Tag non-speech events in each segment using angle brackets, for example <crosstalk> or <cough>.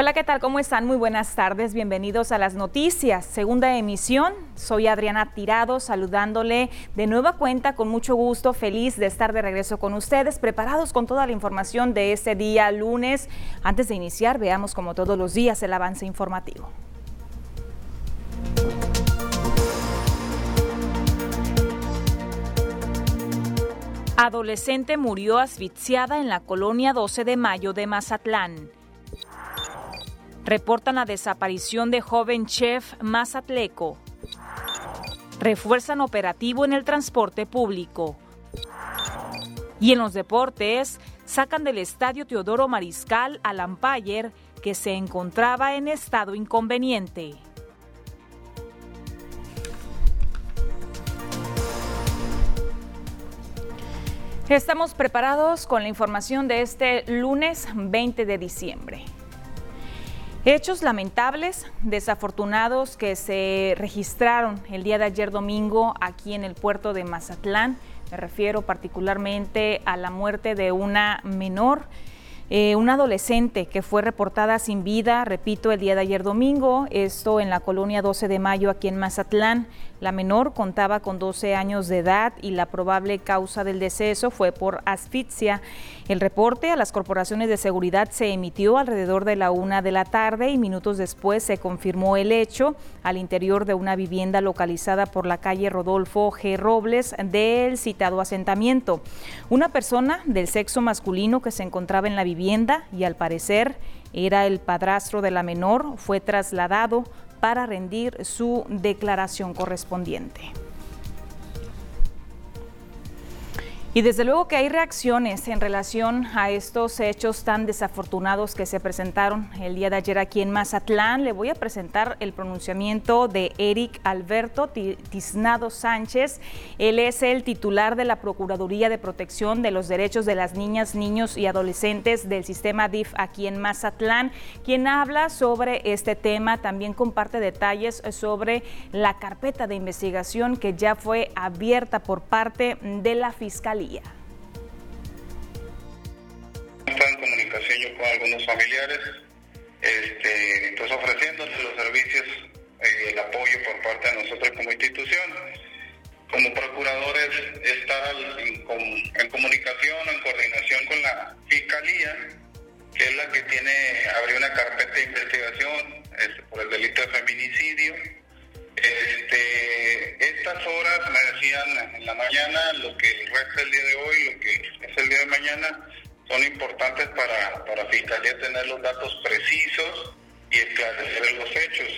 Hola, ¿qué tal? ¿Cómo están? Muy buenas tardes. Bienvenidos a las noticias. Segunda emisión. Soy Adriana Tirado, saludándole de nueva cuenta con mucho gusto, feliz de estar de regreso con ustedes, preparados con toda la información de este día lunes. Antes de iniciar, veamos como todos los días el avance informativo. Adolescente murió asfixiada en la colonia 12 de mayo de Mazatlán. Reportan la desaparición de joven chef Mazatleco. Refuerzan operativo en el transporte público. Y en los deportes, sacan del estadio Teodoro Mariscal al Empire que se encontraba en estado inconveniente. Estamos preparados con la información de este lunes 20 de diciembre. Hechos lamentables, desafortunados que se registraron el día de ayer domingo aquí en el puerto de Mazatlán. Me refiero particularmente a la muerte de una menor eh, una adolescente que fue reportada sin vida, repito, el día de ayer domingo, esto en la colonia 12 de mayo aquí en Mazatlán. La menor contaba con 12 años de edad y la probable causa del deceso fue por asfixia. El reporte a las corporaciones de seguridad se emitió alrededor de la una de la tarde y minutos después se confirmó el hecho al interior de una vivienda localizada por la calle Rodolfo G. Robles del citado asentamiento. Una persona del sexo masculino que se encontraba en la vivienda y al parecer era el padrastro de la menor fue trasladado para rendir su declaración correspondiente. Y desde luego que hay reacciones en relación a estos hechos tan desafortunados que se presentaron el día de ayer aquí en Mazatlán. Le voy a presentar el pronunciamiento de Eric Alberto Tiznado Sánchez. Él es el titular de la Procuraduría de Protección de los Derechos de las Niñas, Niños y Adolescentes del sistema DIF aquí en Mazatlán, quien habla sobre este tema. También comparte detalles sobre la carpeta de investigación que ya fue abierta por parte de la Fiscalía. Estaba en comunicación yo con algunos familiares, este, pues ofreciéndoles los servicios y el apoyo por parte de nosotros como institución. Como procuradores, estar en, comunicación, en coordinación con la Fiscalía, que es la que tiene, abrió una carpeta de investigación este, por el delito de feminicidio este, estas horas me decían en la mañana, lo que resta el día de hoy, lo que es el día de mañana, son importantes para, para Fiscalía tener los datos precisos y esclarecer los hechos.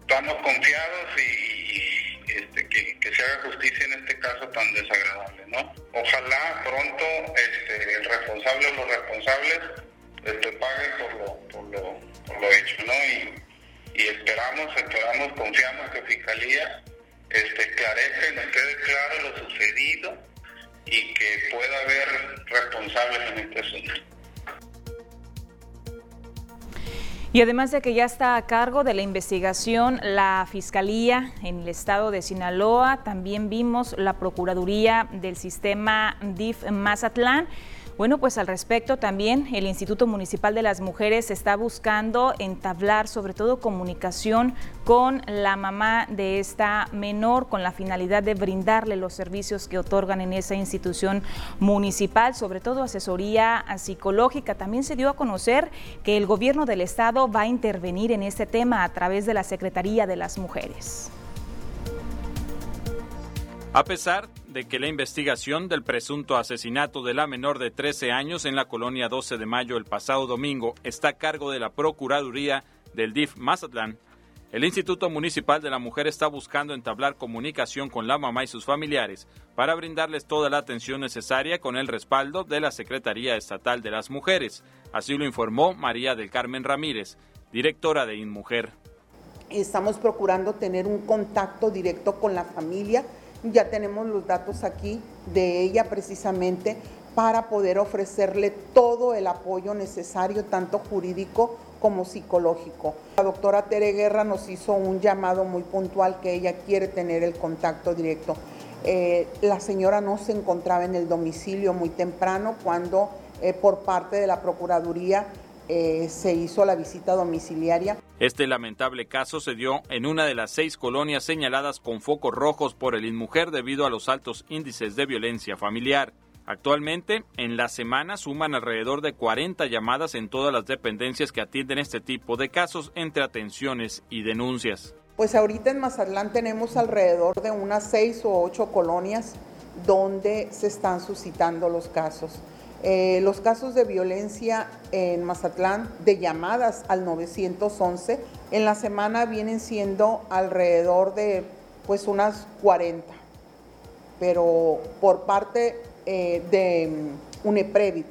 Estamos confiados y, este, que, se haga justicia en este caso tan desagradable, ¿no? Ojalá pronto este, el responsable o los responsables este, paguen por lo, por lo, por lo hecho, ¿no? Y esperamos, esperamos, confiamos que Fiscalía este, esclarezca nos quede claro lo sucedido y que pueda haber responsables en este asunto. Y además de que ya está a cargo de la investigación la Fiscalía en el estado de Sinaloa, también vimos la Procuraduría del Sistema DIF Mazatlán. Bueno, pues al respecto también el Instituto Municipal de las Mujeres está buscando entablar sobre todo comunicación con la mamá de esta menor con la finalidad de brindarle los servicios que otorgan en esa institución municipal, sobre todo asesoría psicológica. También se dio a conocer que el gobierno del estado va a intervenir en este tema a través de la Secretaría de las Mujeres. A pesar de que la investigación del presunto asesinato de la menor de 13 años en la colonia 12 de mayo el pasado domingo está a cargo de la Procuraduría del DIF Mazatlán, el Instituto Municipal de la Mujer está buscando entablar comunicación con la mamá y sus familiares para brindarles toda la atención necesaria con el respaldo de la Secretaría Estatal de las Mujeres. Así lo informó María del Carmen Ramírez, directora de InMujer. Estamos procurando tener un contacto directo con la familia ya tenemos los datos aquí de ella precisamente para poder ofrecerle todo el apoyo necesario, tanto jurídico como psicológico. La doctora Tere Guerra nos hizo un llamado muy puntual que ella quiere tener el contacto directo. Eh, la señora no se encontraba en el domicilio muy temprano cuando eh, por parte de la Procuraduría eh, se hizo la visita domiciliaria. Este lamentable caso se dio en una de las seis colonias señaladas con focos rojos por el InMujer debido a los altos índices de violencia familiar. Actualmente, en la semana suman alrededor de 40 llamadas en todas las dependencias que atienden este tipo de casos entre atenciones y denuncias. Pues ahorita en Mazatlán tenemos alrededor de unas seis o ocho colonias donde se están suscitando los casos. Eh, los casos de violencia en Mazatlán, de llamadas al 911, en la semana vienen siendo alrededor de pues unas 40, pero por parte eh, de UNEPREVIT,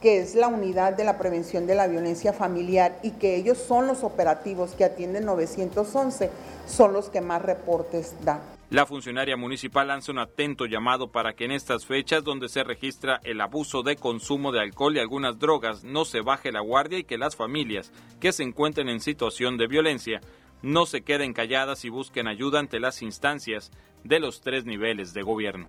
que es la unidad de la prevención de la violencia familiar y que ellos son los operativos que atienden 911, son los que más reportes dan. La funcionaria municipal lanza un atento llamado para que en estas fechas donde se registra el abuso de consumo de alcohol y algunas drogas no se baje la guardia y que las familias que se encuentren en situación de violencia no se queden calladas y busquen ayuda ante las instancias de los tres niveles de gobierno.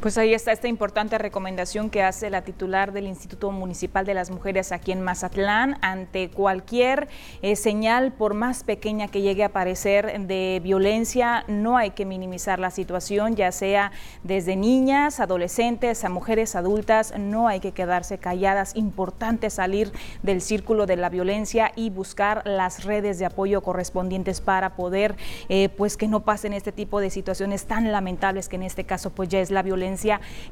Pues ahí está esta importante recomendación que hace la titular del Instituto Municipal de las Mujeres aquí en Mazatlán ante cualquier eh, señal, por más pequeña que llegue a aparecer de violencia, no hay que minimizar la situación, ya sea desde niñas, adolescentes, a mujeres adultas, no hay que quedarse calladas. Importante salir del círculo de la violencia y buscar las redes de apoyo correspondientes para poder, eh, pues que no pasen este tipo de situaciones tan lamentables que en este caso pues ya es la violencia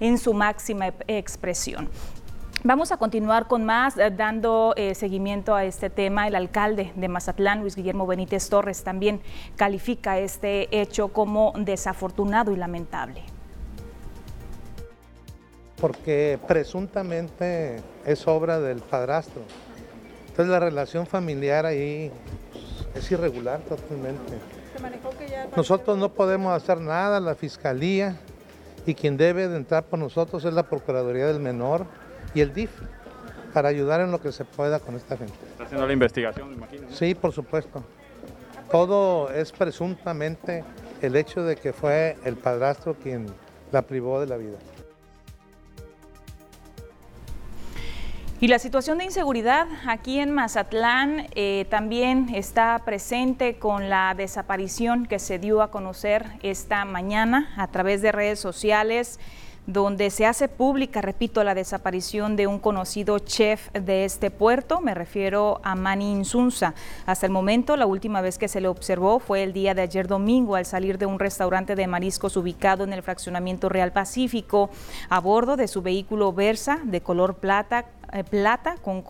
en su máxima expresión. Vamos a continuar con más, eh, dando eh, seguimiento a este tema. El alcalde de Mazatlán, Luis Guillermo Benítez Torres, también califica este hecho como desafortunado y lamentable. Porque presuntamente es obra del padrastro. Entonces la relación familiar ahí pues, es irregular totalmente. Nosotros no podemos hacer nada, la fiscalía y quien debe de entrar por nosotros es la Procuraduría del Menor y el DIF para ayudar en lo que se pueda con esta gente. ¿Está haciendo la investigación, me imagino? Sí, por supuesto. Todo es presuntamente el hecho de que fue el padrastro quien la privó de la vida. Y la situación de inseguridad aquí en Mazatlán eh, también está presente con la desaparición que se dio a conocer esta mañana a través de redes sociales donde se hace pública, repito, la desaparición de un conocido chef de este puerto, me refiero a Manny Insunza. Hasta el momento, la última vez que se le observó fue el día de ayer domingo al salir de un restaurante de mariscos ubicado en el fraccionamiento Real Pacífico, a bordo de su vehículo Versa de color plata plata con,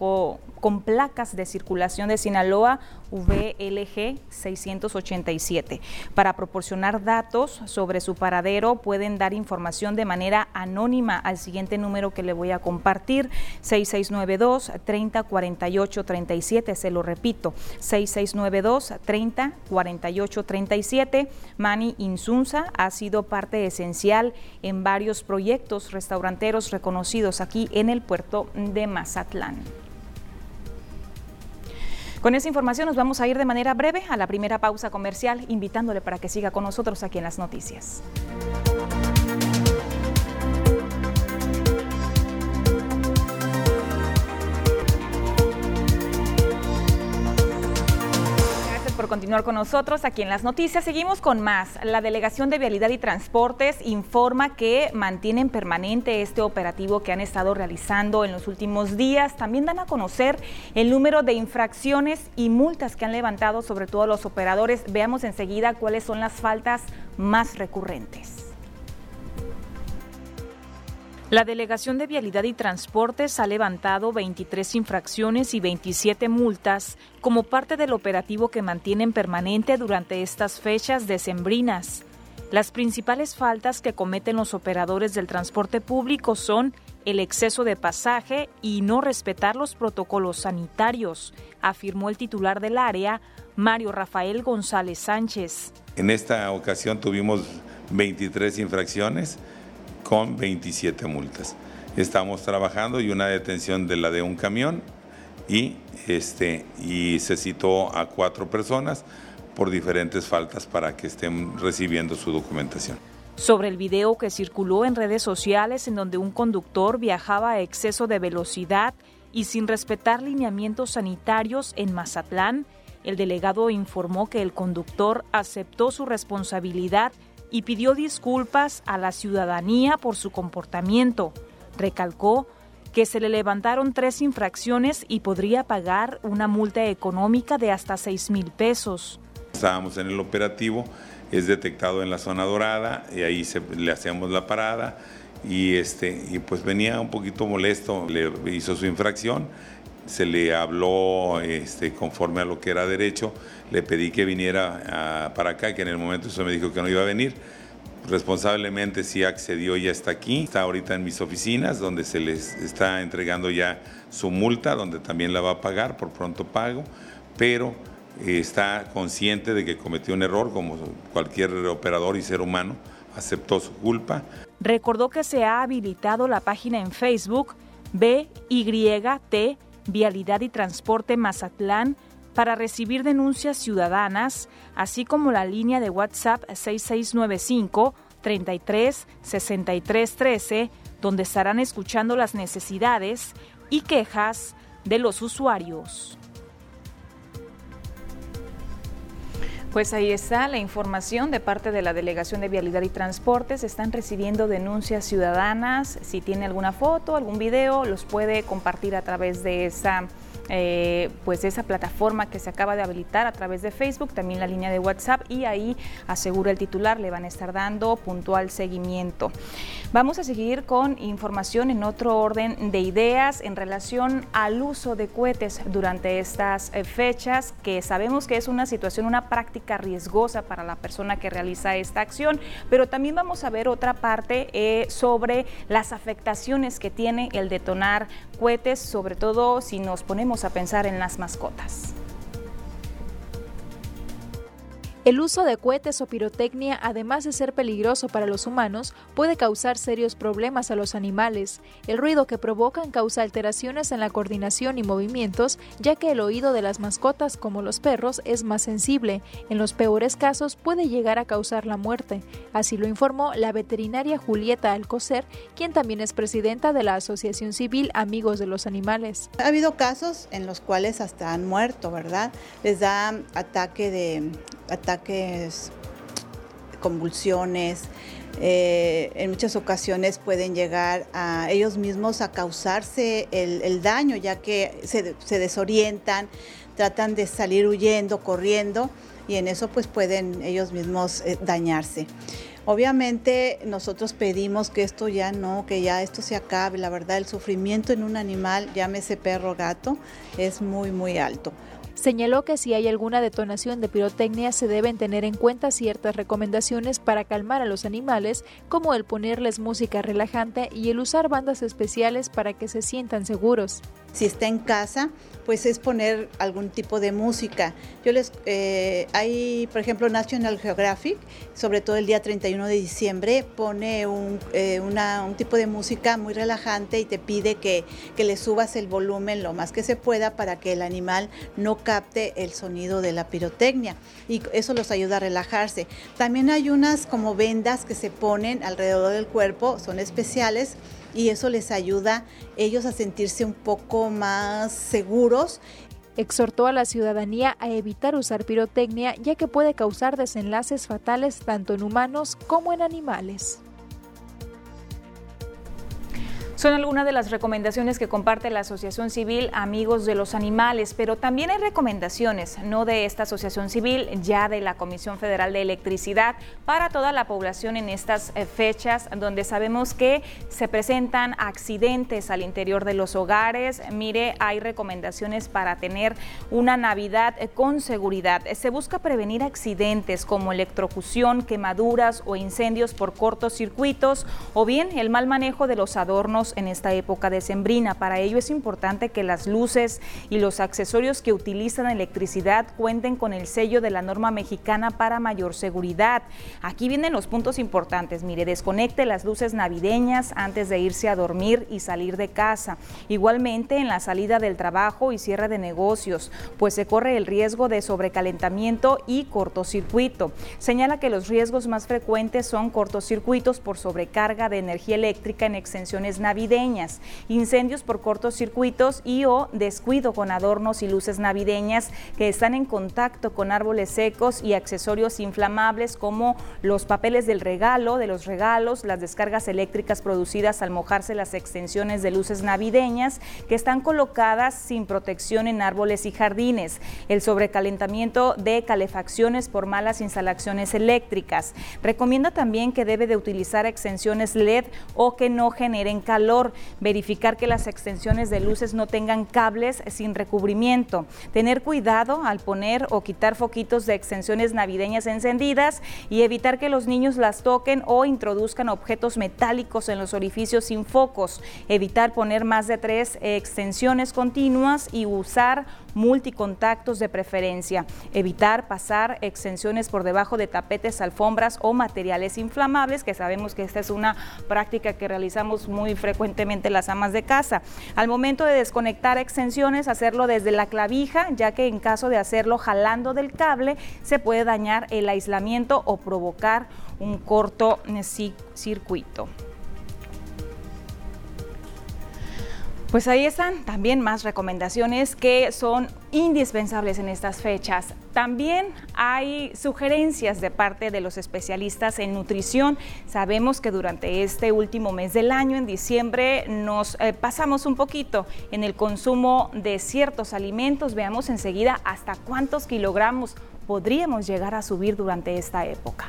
con placas de circulación de Sinaloa VLG 687. Para proporcionar datos sobre su paradero pueden dar información de manera anónima al siguiente número que le voy a compartir 6692 3048 37, se lo repito, 6692 3048 37. Mani Insunza ha sido parte esencial en varios proyectos restauranteros reconocidos aquí en el puerto de Mazatlán. Con esa información nos vamos a ir de manera breve a la primera pausa comercial, invitándole para que siga con nosotros aquí en las noticias. Por continuar con nosotros aquí en las noticias. Seguimos con más. La Delegación de Vialidad y Transportes informa que mantienen permanente este operativo que han estado realizando en los últimos días. También dan a conocer el número de infracciones y multas que han levantado sobre todo los operadores. Veamos enseguida cuáles son las faltas más recurrentes. La Delegación de Vialidad y Transportes ha levantado 23 infracciones y 27 multas como parte del operativo que mantienen permanente durante estas fechas decembrinas. Las principales faltas que cometen los operadores del transporte público son el exceso de pasaje y no respetar los protocolos sanitarios, afirmó el titular del área, Mario Rafael González Sánchez. En esta ocasión tuvimos 23 infracciones con 27 multas. Estamos trabajando y una detención de la de un camión y, este, y se citó a cuatro personas por diferentes faltas para que estén recibiendo su documentación. sobre el video que circuló en redes sociales en donde un conductor viajaba a exceso de velocidad y sin respetar lineamientos sanitarios en Mazatlán, el delegado informó que el conductor aceptó su responsabilidad y pidió disculpas a la ciudadanía por su comportamiento. Recalcó que se le levantaron tres infracciones y podría pagar una multa económica de hasta 6 mil pesos. Estábamos en el operativo es detectado en la zona dorada y ahí le hacíamos la parada y, este, y pues venía un poquito molesto, le hizo su infracción, se le habló este, conforme a lo que era derecho, le pedí que viniera para acá, que en el momento eso me dijo que no iba a venir. Responsablemente sí accedió, ya está aquí, está ahorita en mis oficinas donde se les está entregando ya su multa, donde también la va a pagar por pronto pago, pero está consciente de que cometió un error como cualquier operador y ser humano, aceptó su culpa. Recordó que se ha habilitado la página en Facebook BYT Vialidad y Transporte Mazatlán para recibir denuncias ciudadanas, así como la línea de WhatsApp 6695 33 63 13, donde estarán escuchando las necesidades y quejas de los usuarios. Pues ahí está la información de parte de la Delegación de Vialidad y Transportes. Están recibiendo denuncias ciudadanas. Si tiene alguna foto, algún video, los puede compartir a través de esa eh, pues esa plataforma que se acaba de habilitar a través de Facebook, también la línea de WhatsApp y ahí asegura el titular, le van a estar dando puntual seguimiento. Vamos a seguir con información en otro orden de ideas en relación al uso de cohetes durante estas eh, fechas, que sabemos que es una situación, una práctica riesgosa para la persona que realiza esta acción, pero también vamos a ver otra parte eh, sobre las afectaciones que tiene el detonar cohetes, sobre todo si nos ponemos a pensar en las mascotas. El uso de cohetes o pirotecnia, además de ser peligroso para los humanos, puede causar serios problemas a los animales. El ruido que provocan causa alteraciones en la coordinación y movimientos, ya que el oído de las mascotas, como los perros, es más sensible. En los peores casos puede llegar a causar la muerte. Así lo informó la veterinaria Julieta Alcocer, quien también es presidenta de la Asociación Civil Amigos de los Animales. Ha habido casos en los cuales hasta han muerto, ¿verdad? Les da ataque de ataques, convulsiones, eh, en muchas ocasiones pueden llegar a ellos mismos a causarse el, daño, ya que se, desorientan, tratan de salir huyendo, corriendo, y en eso pues pueden ellos mismos eh, dañarse. Obviamente nosotros pedimos que esto ya no, que ya esto se acabe. La verdad, el sufrimiento en un animal, llámese perro o gato, es muy, muy alto. Señaló que si hay alguna detonación de pirotecnia se deben tener en cuenta ciertas recomendaciones para calmar a los animales, como el ponerles música relajante y el usar bandas especiales para que se sientan seguros. Si está en casa, pues es poner algún tipo de música. Yo les, eh, hay, por ejemplo, National Geographic, sobre todo el día 31 de diciembre, pone un, eh, un tipo de música muy relajante y te pide que, que le subas el volumen lo más que se pueda para que el animal no capte el sonido de la pirotecnia y eso los ayuda a relajarse. También hay unas como vendas que se ponen alrededor del cuerpo, son especiales y eso les ayuda ellos a sentirse un poco más seguros Exhortó a la ciudadanía a evitar usar pirotecnia ya que puede causar desenlaces fatales tanto en humanos como en animales. Son algunas de las recomendaciones que comparte la Asociación Civil Amigos de los Animales, pero también hay recomendaciones, no de esta Asociación Civil, ya de la Comisión Federal de Electricidad, para toda la población en estas eh, fechas, donde sabemos que se presentan accidentes al interior de los hogares. Mire, hay recomendaciones para tener una Navidad eh, con seguridad. Se busca prevenir accidentes como electrocución, quemaduras o incendios por cortos circuitos, o bien el mal manejo de los adornos en esta época decembrina. Para ello es importante que las luces y los accesorios que utilizan electricidad cuenten con el sello de la norma mexicana para mayor seguridad. Aquí vienen los puntos importantes. Mire, desconecte las luces navideñas antes de irse a dormir y salir de casa. Igualmente en la salida del trabajo y cierre de negocios, pues se corre el riesgo de sobrecalentamiento y cortocircuito. Señala que los riesgos más frecuentes son cortocircuitos por sobrecarga de energía eléctrica en extensiones navideñas, incendios por cortocircuitos y o descuido con adornos y luces navideñas que están en contacto con árboles secos y accesorios inflamables como los papeles del regalo, de los regalos, las descargas eléctricas producidas al mojarse las extensiones de luces navideñas que están colocadas sin protección en árboles y jardines, el sobrecalentamiento de calefacciones por malas instalaciones eléctricas. Recomienda también que debe de utilizar extensiones LED o que no generen calor, verificar que las extensiones de luces no tengan cables sin recubrimiento, tener cuidado al poner o quitar foquitos de extensiones navideñas encendidas y evitar que los niños las toquen o introduzcan objetos metálicos en los orificios sin focos, evitar poner más de tres extensiones continuas y usar multicontactos de preferencia, evitar pasar extensiones por debajo de tapetes, alfombras o materiales inflamables, que sabemos que esta es una práctica que realizamos muy frecuentemente las amas de casa. Al momento de desconectar extensiones, hacerlo desde la clavija, ya que en caso de hacerlo jalando del cable, se puede dañar el aislamiento o provocar un corto circuito. Pues ahí están también más recomendaciones que son indispensables en estas fechas. También hay sugerencias de parte de los especialistas en nutrición. Sabemos que durante este último mes del año, en diciembre, nos eh, pasamos un poquito en el consumo de ciertos alimentos. Veamos enseguida hasta cuántos kilogramos podríamos llegar a subir durante esta época.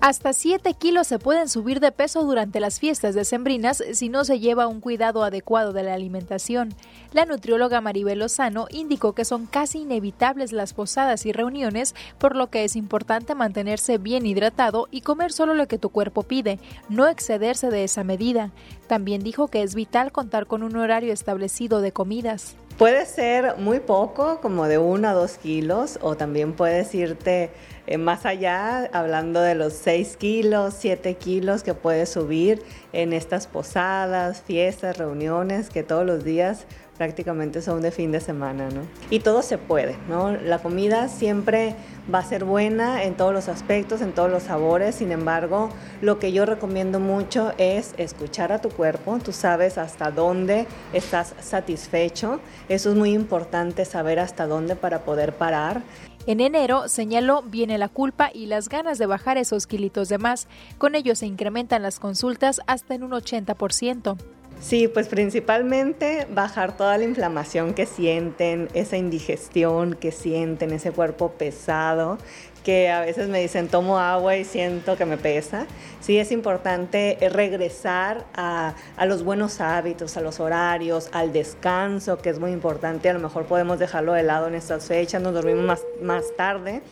Hasta 7 kilos se pueden subir de peso durante las fiestas decembrinas si no se lleva un cuidado adecuado de la alimentación. La nutrióloga Maribel Lozano indicó que son casi inevitables las posadas y reuniones, por lo que es importante mantenerse bien hidratado y comer solo lo que tu cuerpo pide, no excederse de esa medida. También dijo que es vital contar con un horario establecido de comidas. Puede ser muy poco, como de 1 a 2 kilos, o también puedes irte eh, más allá, hablando de los 6 kilos, 7 kilos que puedes subir en estas posadas, fiestas, reuniones, que todos los días prácticamente son de fin de semana, ¿no? Y todo se puede, ¿no? La comida siempre va a ser buena en todos los aspectos, en todos los sabores, sin embargo, lo que yo recomiendo mucho es escuchar a tu cuerpo, tú sabes hasta dónde estás satisfecho, eso es muy importante saber hasta dónde para poder parar en enero, señaló, viene la culpa y las ganas de bajar esos kilitos de más. Con ello se incrementan las consultas hasta en un 80%. Sí, pues principalmente bajar toda la inflamación que sienten, esa indigestión que sienten, ese cuerpo pesado, que a veces me dicen tomo agua y siento que me pesa. Sí es importante regresar a, los buenos hábitos, a los horarios, al descanso, que es muy importante. A lo mejor podemos dejarlo de lado en estas fechas, nos dormimos más tarde.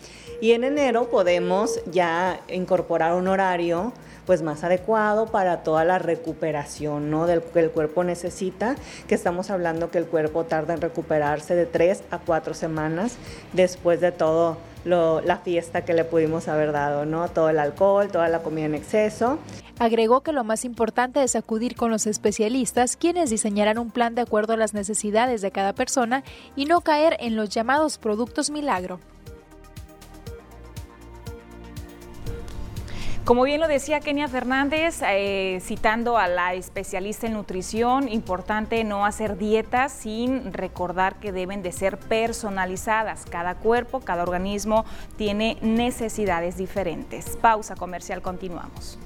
Y en enero podemos ya incorporar un horario pues más adecuado para toda la recuperación ¿no? del que el cuerpo necesita, que estamos hablando que el cuerpo tarda en recuperarse de tres a cuatro semanas después de todo la fiesta que le pudimos haber dado, ¿no? Todo el alcohol, toda la comida en exceso. Agregó que lo más importante es acudir con los especialistas, quienes diseñarán un plan de acuerdo a las necesidades de cada persona y no caer en los llamados productos milagro. Como bien lo decía Kenia Fernández, eh, citando a la especialista en nutrición, importante no hacer dietas sin recordar que deben de ser personalizadas. Cada cuerpo, cada organismo tiene necesidades diferentes. Pausa comercial, continuamos.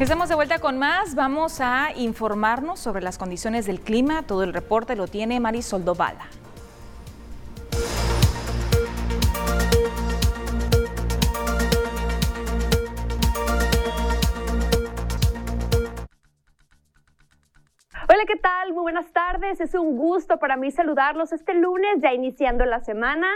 Estamos de vuelta con más. Vamos a informarnos sobre las condiciones del clima. Todo el reporte lo tiene Marisol Dovala. Hola, ¿qué tal? Muy buenas tardes. Es un gusto para mí saludarlos este lunes, ya iniciando la semana.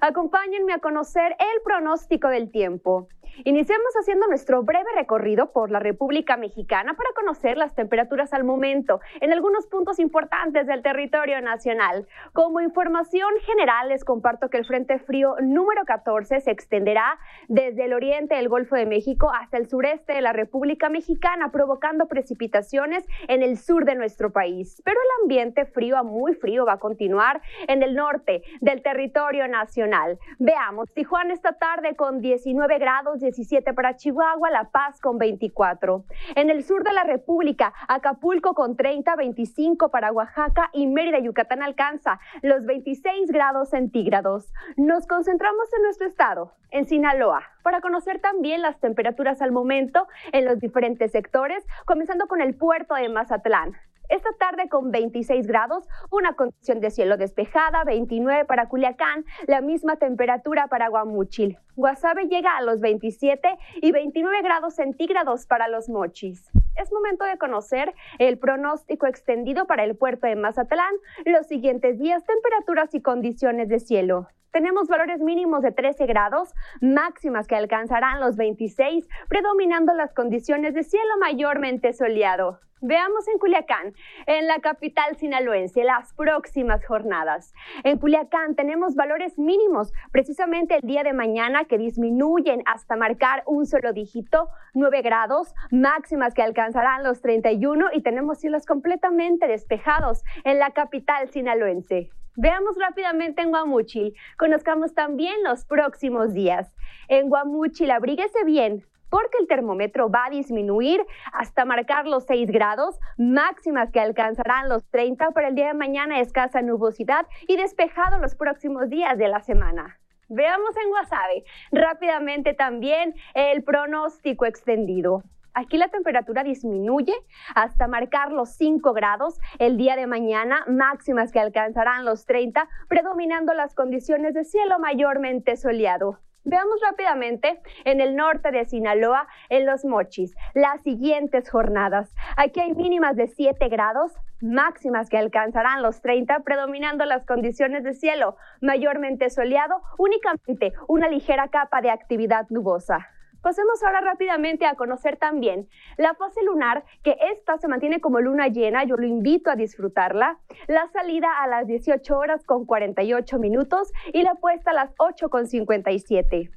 Acompáñenme a conocer el pronóstico del tiempo. Iniciamos haciendo nuestro breve recorrido por la República Mexicana para conocer las temperaturas al momento en algunos puntos importantes del territorio nacional. Como información general, les comparto que el Frente Frío número 14 se extenderá desde el oriente del Golfo de México hasta el sureste de la República Mexicana, provocando precipitaciones en el sur de nuestro país. Pero el ambiente frío a muy frío va a continuar en el norte del territorio nacional. Veamos, Tijuana esta tarde con 19 grados 17 para Chihuahua, La Paz con 24. En el sur de la República, Acapulco con 30, 25 para Oaxaca y Mérida, Yucatán alcanza los 26 grados centígrados. Nos concentramos en nuestro estado, en Sinaloa, para conocer también las temperaturas al momento en los diferentes sectores, comenzando con el puerto de Mazatlán. Esta tarde con 26 grados, una condición de cielo despejada, 29 para Culiacán, la misma temperatura para Guamuchil. Guasave llega a los 27 y 29 grados centígrados para los mochis. Es momento de conocer el pronóstico extendido para el puerto de Mazatlán los siguientes días, temperaturas y condiciones de cielo. Tenemos valores mínimos de 13 grados, máximas que alcanzarán los 26, predominando las condiciones de cielo mayormente soleado. Veamos en Culiacán, en la capital sinaloense, las próximas jornadas. En Culiacán tenemos valores mínimos, precisamente el día de mañana, que disminuyen hasta marcar un solo dígito, 9 grados, máximas que alcanzarán los 31 y tenemos cielos completamente despejados en la capital sinaloense. Veamos rápidamente en Guamuchil. Conozcamos también los próximos días. En Guamuchil, abríguese bien, porque el termómetro va a disminuir hasta marcar los 6 grados, máximas que alcanzarán los 30 para el día de mañana, escasa nubosidad y despejado los próximos días de la semana. Veamos en Guasave rápidamente también el pronóstico extendido. Aquí la temperatura disminuye hasta marcar los 5 grados el día de mañana, máximas que alcanzarán los 30, predominando las condiciones de cielo mayormente soleado. Veamos rápidamente en el norte de Sinaloa, en los Mochis, las siguientes jornadas. Aquí hay mínimas de 7 grados, máximas que alcanzarán los 30, predominando las condiciones de cielo mayormente soleado, únicamente una ligera capa de actividad nubosa. Pasemos ahora rápidamente a conocer también la fase lunar, que esta se mantiene como luna llena, yo lo invito a disfrutarla, la salida a las 18 horas con 48 minutos y la puesta a las 8 con 57.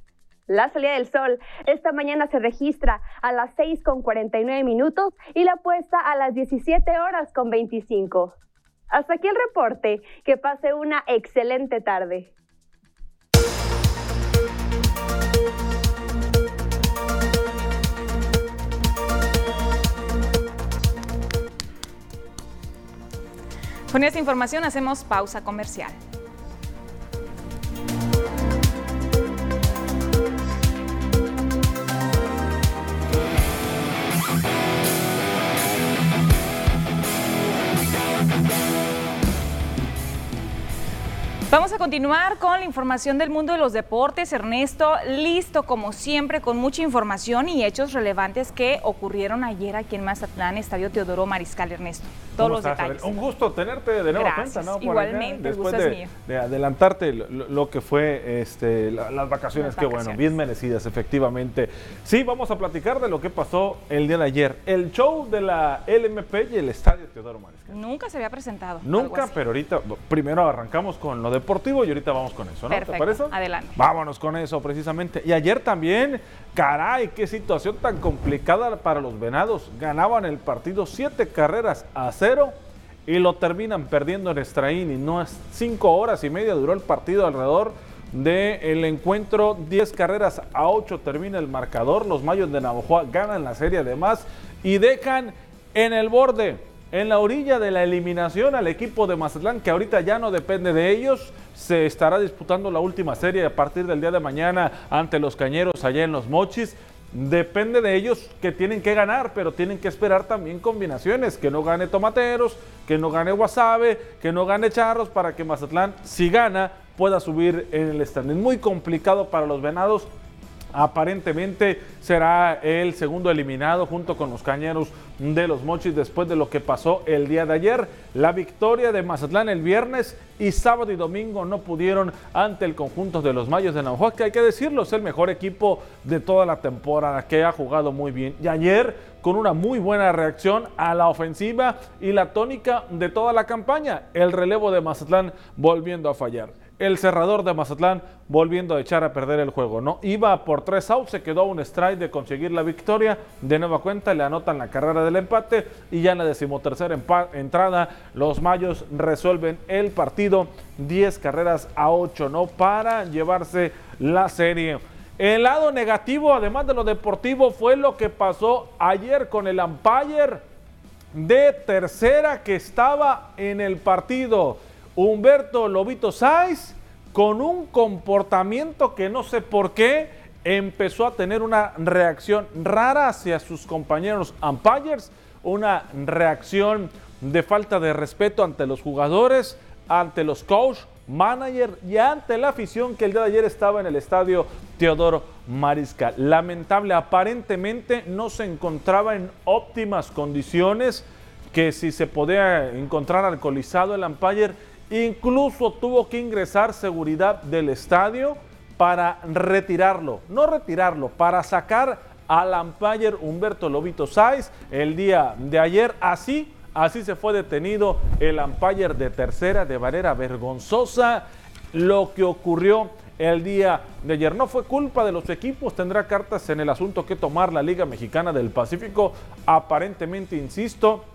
La salida del sol esta mañana se registra a las 6 con 49 minutos y la puesta a las 17 horas con 25. Hasta aquí el reporte. Que pase una excelente tarde. Con esta información hacemos pausa comercial. Vamos a continuar con la información del mundo de los deportes. Ernesto, listo como siempre con mucha información y hechos relevantes que ocurrieron ayer aquí en Mazatlán, Estadio Teodoro Mariscal Ernesto. Todos los detalles. Un gusto tenerte de nuevo cuenta, ¿no? Igualmente, después de, de, adelantarte lo, que fue este, las vacaciones, que bueno, bien merecidas, efectivamente. Sí, vamos a platicar de lo que pasó el día de ayer. El show de la LMP y el Estadio Teodoro Mariscal. Nunca se había presentado. Nunca, pero ahorita primero arrancamos con lo de deportivo y ahorita vamos con eso, ¿no? ¿Te parece? Adelante. Vámonos con eso, precisamente. Y ayer también, caray, qué situación tan complicada para los venados. Ganaban el partido siete carreras a cero y lo terminan perdiendo en Estraín. Y no es cinco horas y media duró el partido alrededor del encuentro. Diez carreras a ocho termina el marcador. Los Mayos de Navajo ganan la serie además y dejan en el borde en la orilla de la eliminación al equipo de Mazatlán, que ahorita ya no depende de ellos. Se estará disputando la última serie a partir del día de mañana ante los Cañeros allá en los Mochis. Depende de ellos que tienen que ganar, pero tienen que esperar también combinaciones, que no gane Tomateros, que no gane Guasave, que no gane Charros, para que Mazatlán, si gana, pueda subir en el stand. Es muy complicado para los Venados Aparentemente será el segundo eliminado junto con los cañeros de los Mochis después de lo que pasó el día de ayer. La victoria de Mazatlán el viernes y sábado y domingo no pudieron ante el conjunto de los Mayos de Naujoa, que hay que decirlo, es el mejor equipo de toda la temporada, que ha jugado muy bien. Y ayer con una muy buena reacción a la ofensiva y la tónica de toda la campaña, el relevo de Mazatlán volviendo a fallar el cerrador de Mazatlán volviendo a echar a perder el juego. No iba por tres outs, se quedó un strike de conseguir la victoria. De nueva cuenta le anotan la carrera del empate y ya en la decimotercera entrada los Mayos resuelven el partido 10 carreras a 8, ¿no? Para llevarse la serie. El lado negativo, además de lo deportivo, fue lo que pasó ayer con el umpire de tercera que estaba en el partido. Humberto Lobito Sáiz, con un comportamiento que no sé por qué empezó a tener una reacción rara hacia sus compañeros umpires, una reacción de falta de respeto ante los jugadores, ante los coach, manager y ante la afición que el día de ayer estaba en el estadio Teodoro Mariscal. Lamentable, aparentemente no se encontraba en óptimas condiciones, que si se podía encontrar alcoholizado el umpire Incluso tuvo que ingresar seguridad del estadio para retirarlo, no retirarlo, para sacar al umpire Humberto Lobito Sáiz el día de ayer. Así, así se fue detenido el umpire de tercera de manera vergonzosa. Lo que ocurrió el día de ayer no fue culpa de los equipos, tendrá cartas en el asunto que tomar la Liga Mexicana del Pacífico. Aparentemente, insisto,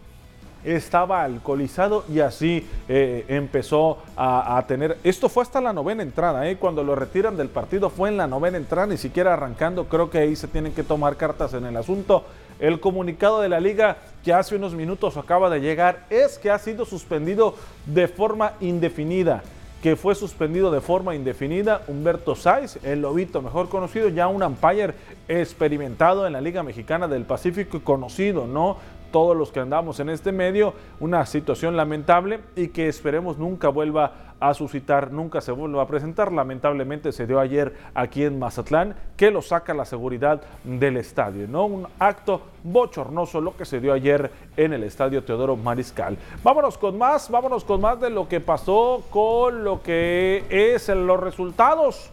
estaba alcoholizado y así eh, empezó a, tener. Esto fue hasta la novena entrada, ¿eh? cuando lo retiran del partido fue en la novena entrada, ni siquiera arrancando. Creo que ahí se tienen que tomar cartas en el asunto. El comunicado de la liga que hace unos minutos acaba de llegar es que ha sido suspendido de forma indefinida que fue suspendido de forma indefinida Humberto Sáiz, el lobito mejor conocido, ya un umpire experimentado en la Liga Mexicana del Pacífico y conocido, ¿no? Todos los que andamos en este medio, una situación lamentable y que esperemos nunca vuelva a suscitar, nunca se vuelva a presentar. Lamentablemente se dio ayer aquí en Mazatlán que lo saca la seguridad del estadio, ¿no? Un acto bochornoso lo que se dio ayer en el estadio Teodoro Mariscal. Vámonos con más, vámonos con más de lo que pasó con lo que es los resultados.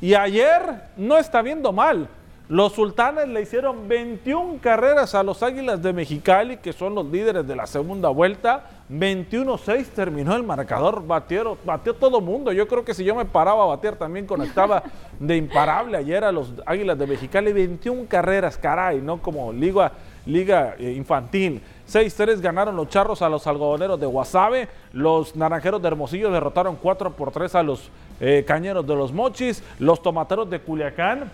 Y ayer no está viendo mal. Los sultanes le hicieron 21 carreras a los Águilas de Mexicali, que son los líderes de la segunda vuelta. 21-6 terminó el marcador, batió, batió todo mundo. Yo creo que si yo me paraba a batear también conectaba <laughs> de imparable ayer a los Águilas de Mexicali. 21 carreras, caray, ¿no? Como liga, liga eh, infantil. 6-3 ganaron los charros a los algodoneros de Guasave. Los naranjeros de Hermosillo derrotaron 4 por 3 a los eh, cañeros de los Mochis. Los tomateros de Culiacán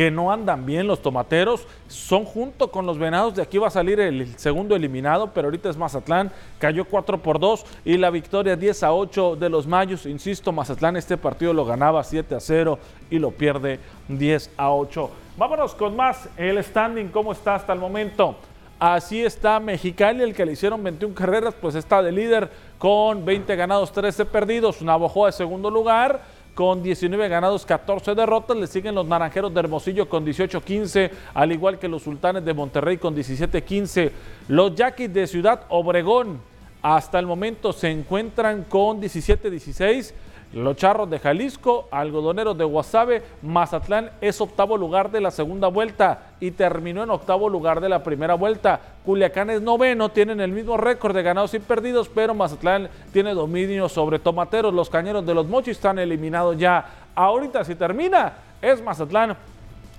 que no andan bien los tomateros. Son junto con los venados. De aquí va a salir el segundo eliminado, pero ahorita es Mazatlán. Cayó 4 por 2 y la victoria 10 a 8 de los Mayos. Insisto, Mazatlán este partido lo ganaba 7 a 0 y lo pierde 10 a 8. Vámonos con más. El standing, ¿cómo está hasta el momento? Así está Mexicali, el que le hicieron 21 carreras, pues está de líder con 20 ganados, 13 perdidos. Navajo de segundo lugar con 19 ganados, 14 derrotas. Le siguen los Naranjeros de Hermosillo con 18-15, al igual que los Sultanes de Monterrey con 17-15. Los Yaquis de Ciudad Obregón hasta el momento se encuentran con 17-16. Los Charros de Jalisco, Algodoneros de Guasave, Mazatlán es octavo lugar de la segunda vuelta y terminó en octavo lugar de la primera vuelta. Culiacán es noveno, tienen el mismo récord de ganados y perdidos, pero Mazatlán tiene dominio sobre Tomateros. Los Cañeros de los Mochis están eliminados ya. Ahorita si termina, es Mazatlán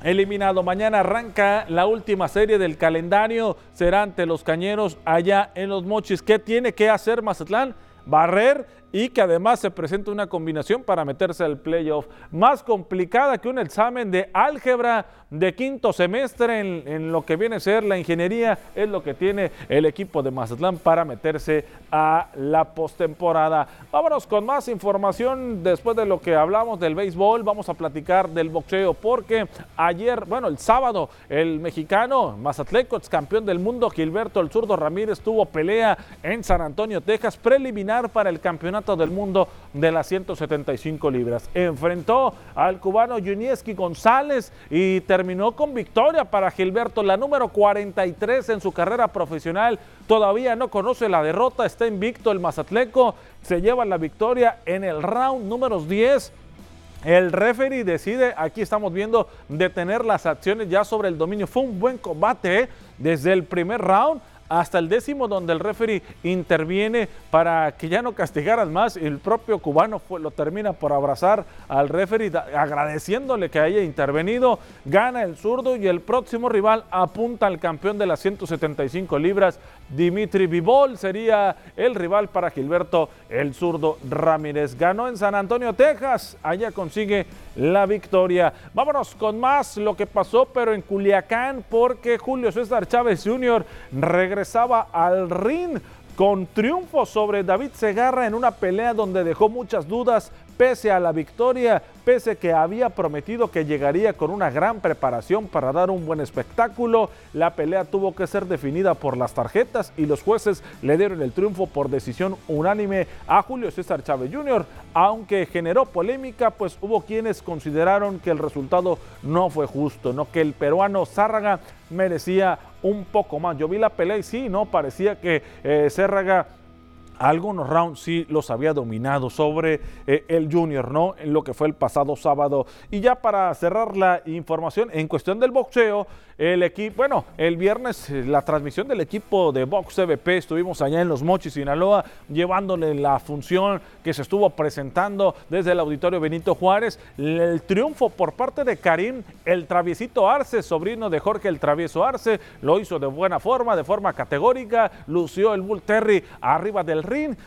eliminado. Mañana arranca la última serie del calendario. Será ante los Cañeros allá en los Mochis. ¿Qué tiene que hacer Mazatlán? Barrer y que además se presenta una combinación para meterse al playoff más complicada que un examen de álgebra de quinto semestre en, lo que viene a ser la ingeniería es lo que tiene el equipo de Mazatlán para meterse a la postemporada. Vámonos con más información después de lo que hablamos del béisbol, vamos a platicar del boxeo porque ayer, bueno, el sábado el mexicano Mazatleco, ex campeón del mundo Gilberto el zurdo Ramírez tuvo pelea en San Antonio, Texas, preliminar para el campeonato Del Mundo de las 175 libras. Enfrentó al cubano Junieski González y terminó con victoria para Gilberto, la número 43 en su carrera profesional. Todavía no conoce la derrota, está invicto el Mazatleco, se lleva la victoria en el round número 10 el referee decide, aquí estamos viendo, detener las acciones ya sobre el dominio. Fue un buen combate ¿eh? desde el primer round hasta el décimo donde el referee interviene para que ya no castigaran más. El propio cubano lo termina por abrazar al referee agradeciéndole que haya intervenido. Gana el zurdo y el próximo rival apunta al campeón de las 175 libras. Dimitri Vivol sería el rival para Gilberto el zurdo Ramírez. Ganó en San Antonio, Texas. Allá consigue la victoria. Vámonos con más lo que pasó, pero en Culiacán, porque Julio César Chávez Jr. regresaba al ring con triunfo sobre David Segarra en una pelea donde dejó muchas dudas pese a la victoria, pese que había prometido que llegaría con una gran preparación para dar un buen espectáculo, la pelea tuvo que ser definida por las tarjetas y los jueces le dieron el triunfo por decisión unánime a Julio César Chávez Jr., aunque generó polémica, pues hubo quienes consideraron que el resultado no fue justo, no que el peruano Zárraga merecía un poco más. Yo vi la pelea y sí, no parecía que eh, algunos rounds sí los había dominado sobre eh, el Junior, ¿no? En lo que fue el pasado sábado. Y ya para cerrar la información, en cuestión del boxeo, el equipo, bueno, el viernes eh, la transmisión del equipo de Box CBP, estuvimos allá en Los Mochis, Sinaloa, llevándole la función que se estuvo presentando desde el auditorio Benito Juárez, el triunfo por parte de Karim, el traviesito Arce, sobrino de Jorge el travieso Arce, lo hizo de buena forma, de forma categórica, lució el Bull Terry arriba del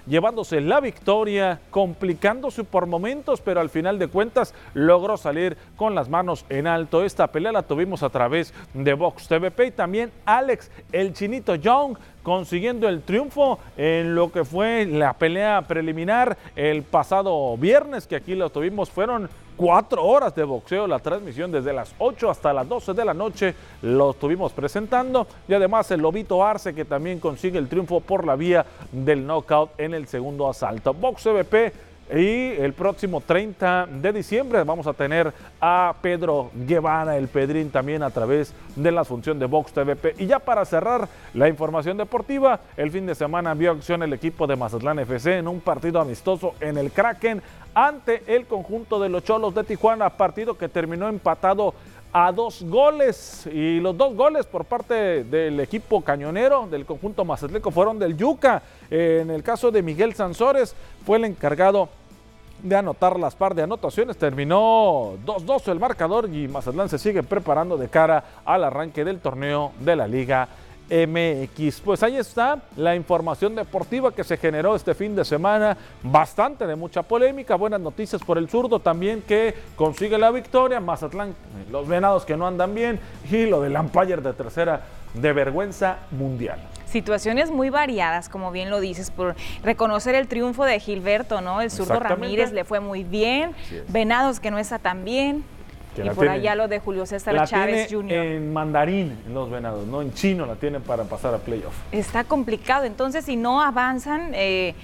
llevándose la victoria, complicándose por momentos, pero al final de cuentas logró salir con las manos en alto. Esta pelea la tuvimos a través de Box TVP y también Alex el Chinito Young consiguiendo el triunfo en lo que fue la pelea preliminar el pasado viernes, que aquí lo tuvimos, fueron cuatro horas de boxeo, la transmisión desde las 8 hasta las 12 de la noche lo estuvimos presentando y además el Lobito Arce que también consigue el triunfo por la vía del knockout en el segundo asalto. Box TVP y el próximo 30 de diciembre vamos a tener a Pedro Guevara, el Pedrín, también a través de la función de Vox TVP. Y ya para cerrar la información deportiva, el fin de semana vio acción el equipo de Mazatlán FC en un partido amistoso en el Kraken ante el conjunto de los Cholos de Tijuana, partido que terminó empatado a dos goles y los dos goles por parte del equipo cañonero del conjunto mazatleco fueron del Yuca. En el caso de Miguel Sansores fue el encargado de anotar las par de anotaciones. Terminó 2-2 el marcador y Mazatlán se sigue preparando de cara al arranque del torneo de la Liga MX. Pues ahí está la información deportiva que se generó este fin de semana, bastante de mucha polémica, buenas noticias por el zurdo también que consigue la victoria, Mazatlán, los venados que no andan bien y lo del Empire de tercera de vergüenza mundial. Situaciones muy variadas, como bien lo dices, por reconocer el triunfo de Gilberto, ¿no? El zurdo Ramírez le fue muy bien, Venados que no está tan bien, y por allá lo de Julio César Chávez Jr. En mandarín los venados, no en chino la tienen para pasar a playoff. Está complicado, entonces si no avanzan, eh,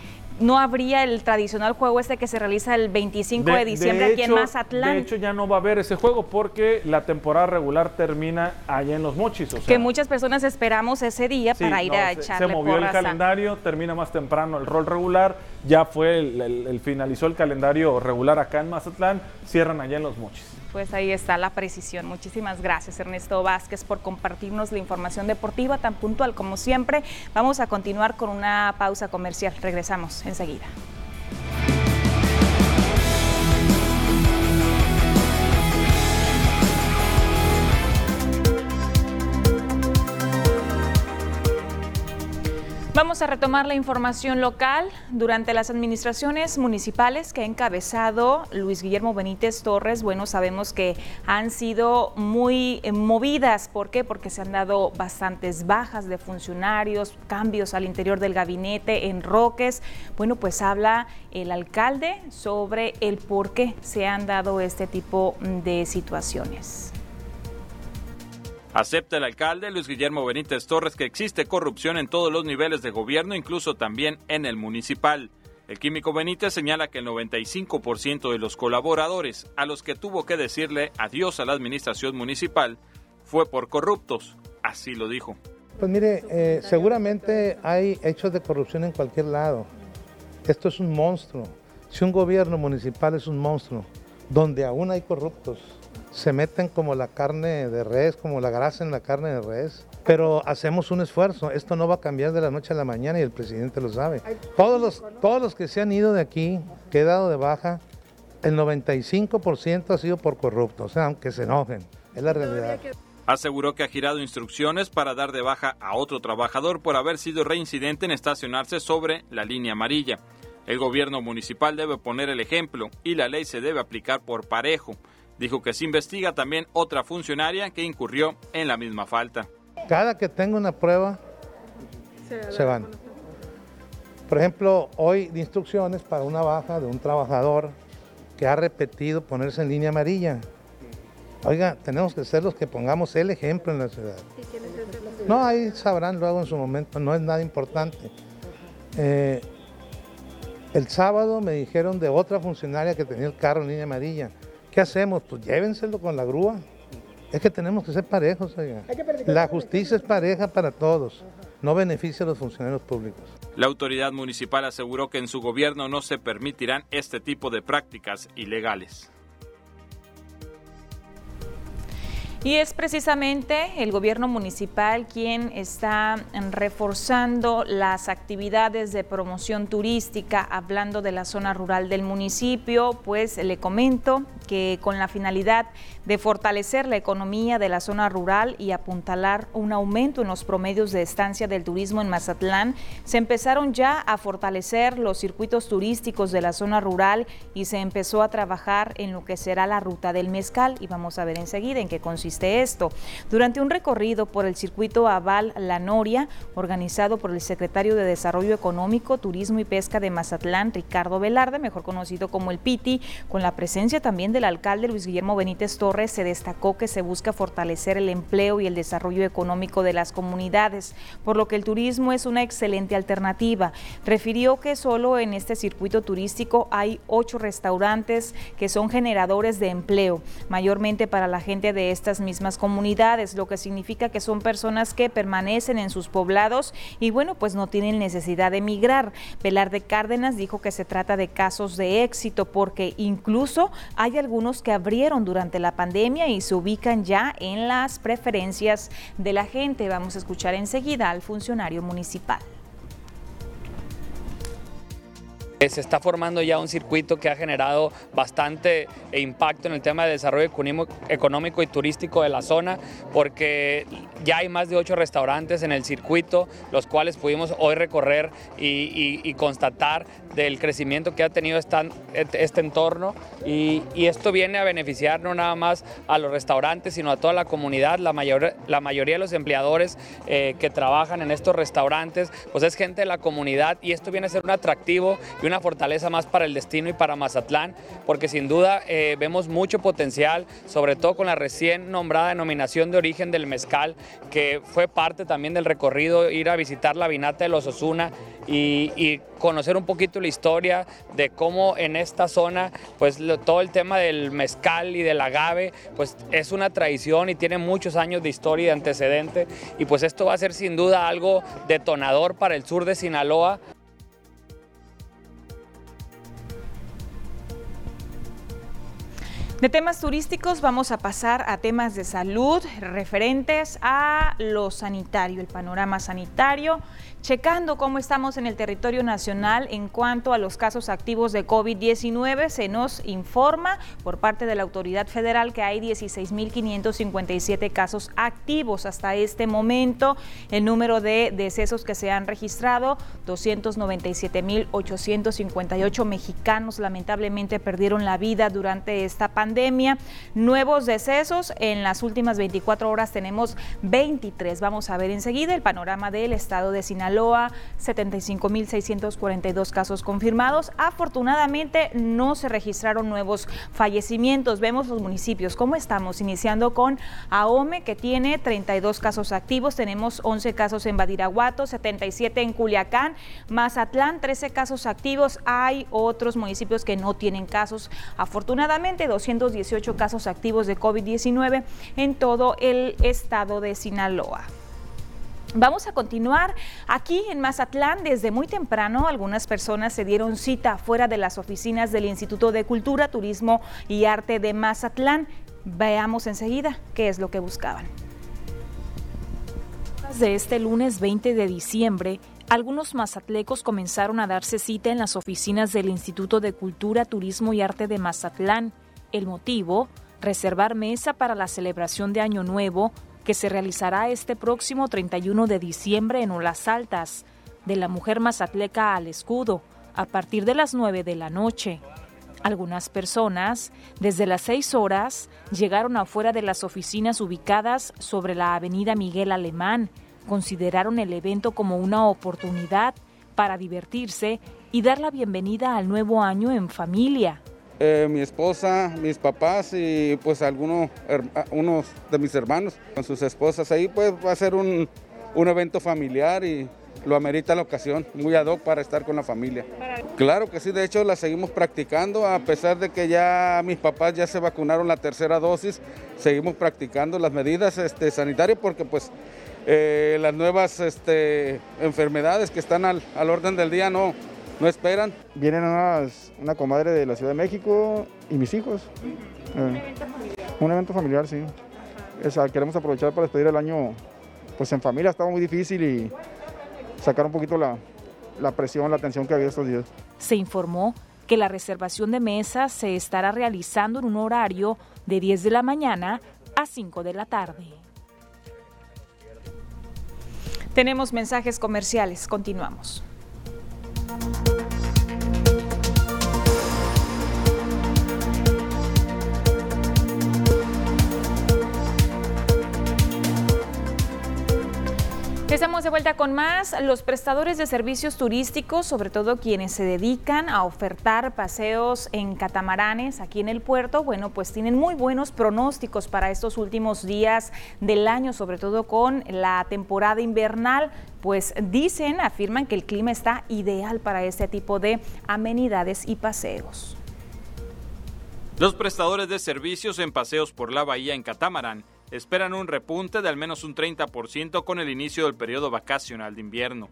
no habría el tradicional juego este que se realiza el 25 de, diciembre aquí en Mazatlán. De hecho, ya no va a haber ese juego porque la temporada regular termina allá en Los Mochis. que muchas personas esperamos ese día para ir a echarle Se movió el calendario, termina más temprano el rol regular, ya fue el finalizó el calendario regular acá en Mazatlán, cierran allá en Los Mochis. Pues ahí está la precisión. Muchísimas gracias Ernesto Vázquez por compartirnos la información deportiva tan puntual como siempre. Vamos a continuar con una pausa comercial. Regresamos enseguida. Vamos a retomar la información local. Durante las administraciones municipales que ha encabezado Luis Guillermo Benítez Torres, bueno, sabemos que han sido muy eh, movidas. ¿Por qué? Porque se han dado bastantes bajas de funcionarios, cambios al interior del gabinete, en Roques. Bueno, pues habla el alcalde sobre el por qué se han dado este tipo de situaciones. Acepta el alcalde Luis Guillermo Benítez Torres que existe corrupción en todos los niveles de gobierno, incluso también en el municipal. El químico Benítez señala que el 95% de los colaboradores a los que tuvo que decirle adiós a la administración municipal fue por corruptos, así lo dijo. Pues mire, eh, seguramente hay hechos de corrupción en cualquier lado. Esto es un monstruo. Si un gobierno municipal es un monstruo, donde aún hay corruptos, se meten como la carne de res, como la grasa en la carne de res, pero hacemos un esfuerzo. Esto no va a cambiar de la noche a la mañana y el presidente lo sabe. Todos los, todos los que se han ido de aquí, que he dado de baja, el 95% ha sido por corruptos, o sea, aunque se enojen, es la realidad. Aseguró que ha girado instrucciones para dar de baja a otro trabajador por haber sido reincidente en estacionarse sobre la línea amarilla. El gobierno municipal debe poner el ejemplo y la ley se debe aplicar por parejo. Dijo que se investiga también otra funcionaria que incurrió en la misma falta. Cada que tenga una prueba, se van. Por ejemplo, hoy de instrucciones para una baja de un trabajador que ha repetido ponerse en línea amarilla. Oiga, tenemos que ser los que pongamos el ejemplo en la ciudad. No, ahí sabrán luego en su momento, no es nada importante. Eh, el sábado me dijeron de otra funcionaria que tenía el carro en línea amarilla. ¿Qué hacemos? Pues llévenselo con la grúa. Es que tenemos que ser parejos. La justicia es pareja para todos, no beneficia a los funcionarios públicos. La autoridad municipal aseguró que en su gobierno no se permitirán este tipo de prácticas ilegales. Y es precisamente el gobierno municipal quien está reforzando las actividades de promoción turística, hablando de la zona rural del municipio, pues le comento que con la finalidad de fortalecer la economía de la zona rural y apuntalar un aumento en los promedios de estancia del turismo en Mazatlán, se empezaron ya a fortalecer los circuitos turísticos de la zona rural y se empezó a trabajar en lo que será la ruta del mezcal. Y vamos a ver enseguida en qué consiste esto. Durante un recorrido por el circuito Aval La Noria, organizado por el secretario de Desarrollo Económico, Turismo y Pesca de Mazatlán, Ricardo Velarde, mejor conocido como el Piti, con la presencia también del alcalde Luis Guillermo Benítez Torres, se destacó que se busca fortalecer el empleo y el desarrollo económico de las comunidades, por lo que el turismo es una excelente alternativa. Refirió que solo en este circuito turístico hay ocho restaurantes que son generadores de empleo, mayormente para la gente de estas mismas comunidades, lo que significa que son personas que permanecen en sus poblados y bueno, pues no tienen necesidad de emigrar. Velarde Cárdenas dijo que se trata de casos de éxito porque incluso hay algunos que abrieron durante la pandemia y se ubican ya en las preferencias de la gente. Vamos a escuchar enseguida al funcionario municipal. Se está formando ya un circuito que ha generado bastante impacto en el tema de desarrollo económico y turístico de la zona, porque ya hay más de ocho restaurantes en el circuito, los cuales pudimos hoy recorrer y, constatar del crecimiento que ha tenido este entorno. Y, esto viene a beneficiar no nada más a los restaurantes, sino a toda la comunidad. La, mayor, la mayoría de los empleadores eh, que trabajan en estos restaurantes, pues es gente de la comunidad y esto viene a ser un atractivo y una fortaleza más para el destino y para Mazatlán, porque sin duda eh, vemos mucho potencial, sobre todo con la recién nombrada denominación de origen del mezcal, que fue parte también del recorrido, ir a visitar la Vinata de los Osuna y, conocer un poquito la historia de cómo en esta zona, pues todo el tema del mezcal y del agave, pues es una tradición y tiene muchos años de historia y de antecedente, y pues esto va a ser sin duda algo detonador para el sur de Sinaloa. De temas turísticos vamos a pasar a temas de salud referentes a lo sanitario, el panorama sanitario checando cómo estamos en el territorio nacional en cuanto a los casos activos de COVID-19. Se nos informa por parte de la autoridad federal que hay 16.557 casos activos hasta este momento. El número de decesos que se han registrado, 297.858 mexicanos lamentablemente perdieron la vida durante esta pandemia. Nuevos decesos en las últimas 24 horas tenemos 23. Vamos a ver enseguida el panorama del estado de Sinaloa Sinaloa, 75.642 casos confirmados. Afortunadamente no se registraron nuevos fallecimientos. Vemos los municipios. ¿Cómo estamos? Iniciando con Ahome, que tiene 32 casos activos. Tenemos 11 casos en Badiraguato, 77 en Culiacán, Mazatlán, 13 casos activos. Hay otros municipios que no tienen casos. Afortunadamente, 218 casos activos de COVID-19 en todo el estado de Sinaloa. Vamos a continuar aquí en Mazatlán. Desde muy temprano, algunas personas se dieron cita fuera de las oficinas del Instituto de Cultura, Turismo y Arte de Mazatlán. Veamos enseguida qué es lo que buscaban. De este lunes 20 de diciembre, algunos mazatlecos comenzaron a darse cita en las oficinas del Instituto de Cultura, Turismo y Arte de Mazatlán. El motivo, reservar mesa para la celebración de Año Nuevo que se realizará este próximo 31 de diciembre en Olas Altas, de la mujer mazatleca al escudo, a partir de las 9 de la noche. Algunas personas, desde las 6 horas, llegaron afuera de las oficinas ubicadas sobre la avenida Miguel Alemán, consideraron el evento como una oportunidad para divertirse y dar la bienvenida al nuevo año en familia. Eh, mi esposa, mis papás y pues algunos unos de mis hermanos con sus esposas. Ahí pues va a ser un, un evento familiar y lo amerita la ocasión, muy ad hoc para estar con la familia. Claro que sí, de hecho la seguimos practicando, a pesar de que ya mis papás ya se vacunaron la tercera dosis, seguimos practicando las medidas este, sanitarias porque pues eh, las nuevas este, enfermedades que están al, al orden del día no, no esperan. Vienen una comadre de la Ciudad de México y mis hijos. Un eh, evento familiar. Un evento familiar, sí. queremos aprovechar para despedir el año pues en familia, estaba muy difícil y sacar un poquito la, la presión, la tensión que había estos días. Se informó que la reservación de mesas se estará realizando en un horario de 10 de la mañana a 5 de la tarde. Tenemos mensajes comerciales, continuamos. Estamos de vuelta con más. Los prestadores de servicios turísticos, sobre todo quienes se dedican a ofertar paseos en catamaranes aquí en el puerto, bueno, pues tienen muy buenos pronósticos para estos últimos días del año, sobre todo con la temporada invernal. Pues dicen, afirman que el clima está ideal para este tipo de amenidades y paseos. Los prestadores de servicios en paseos por la bahía en catamarán esperan un repunte de al menos un 30% con el inicio del periodo vacacional de invierno.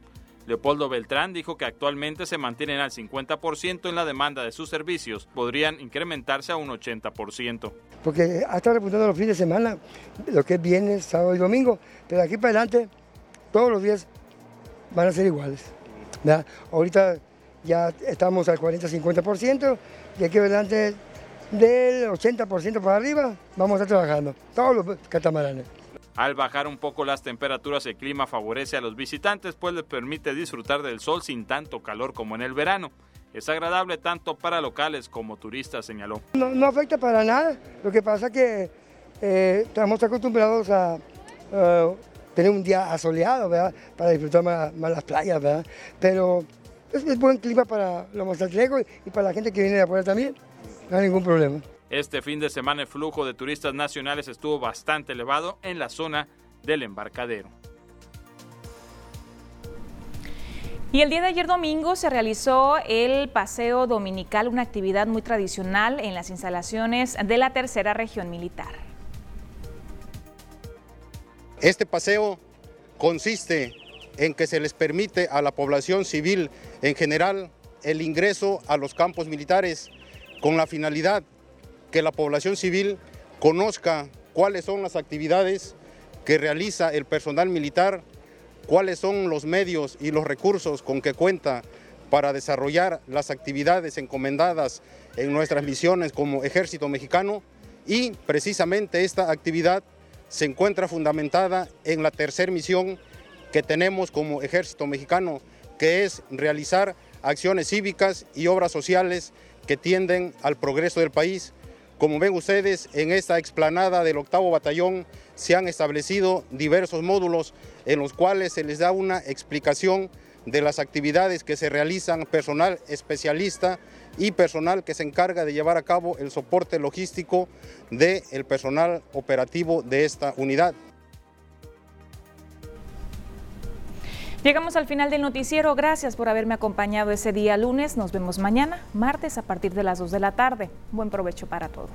Leopoldo Beltrán dijo que actualmente se mantienen al 50% en la demanda de sus servicios, podrían incrementarse a un 80%. Porque hasta repuntando los fines de semana, lo que es viernes, sábado y domingo, pero aquí para adelante todos los días van a ser iguales. Ahorita ya estamos al 40-50% y aquí adelante del 80% para arriba, vamos a estar trabajando, todos los catamaranes. Al bajar un poco las temperaturas, el clima favorece a los visitantes, pues les permite disfrutar del sol sin tanto calor como en el verano. Es agradable tanto para locales como turistas, señaló. No, afecta para nada, lo que pasa es que eh, estamos acostumbrados a tener un día asoleado, ¿verdad? Para disfrutar más, las playas, ¿verdad? Pero es, buen clima para los mazatlecos y para la gente que viene de afuera también. No hay ningún problema. Este fin de semana el flujo de turistas nacionales estuvo bastante elevado en la zona del embarcadero. Y el día de ayer domingo se realizó el paseo dominical, una actividad muy tradicional en las instalaciones de la tercera región militar. Este paseo consiste en que se les permite a la población civil en general el ingreso a los campos militares con la finalidad que la población civil conozca cuáles son las actividades que realiza el personal militar, cuáles son los medios y los recursos con que cuenta para desarrollar las actividades encomendadas en nuestras misiones como ejército mexicano. Y precisamente esta actividad se encuentra fundamentada en la tercera misión que tenemos como ejército mexicano, que es realizar acciones cívicas y obras sociales que tienden al progreso del país, Como ven ustedes, en esta explanada del octavo batallón se han establecido diversos módulos en los cuales se les da una explicación de las actividades que se realizan personal especialista y personal que se encarga de llevar a cabo el soporte logístico del personal operativo de esta unidad. Llegamos al final del noticiero. Gracias por haberme acompañado ese día lunes. Nos vemos mañana, martes, a partir de las 2 de la tarde. Buen provecho para todos.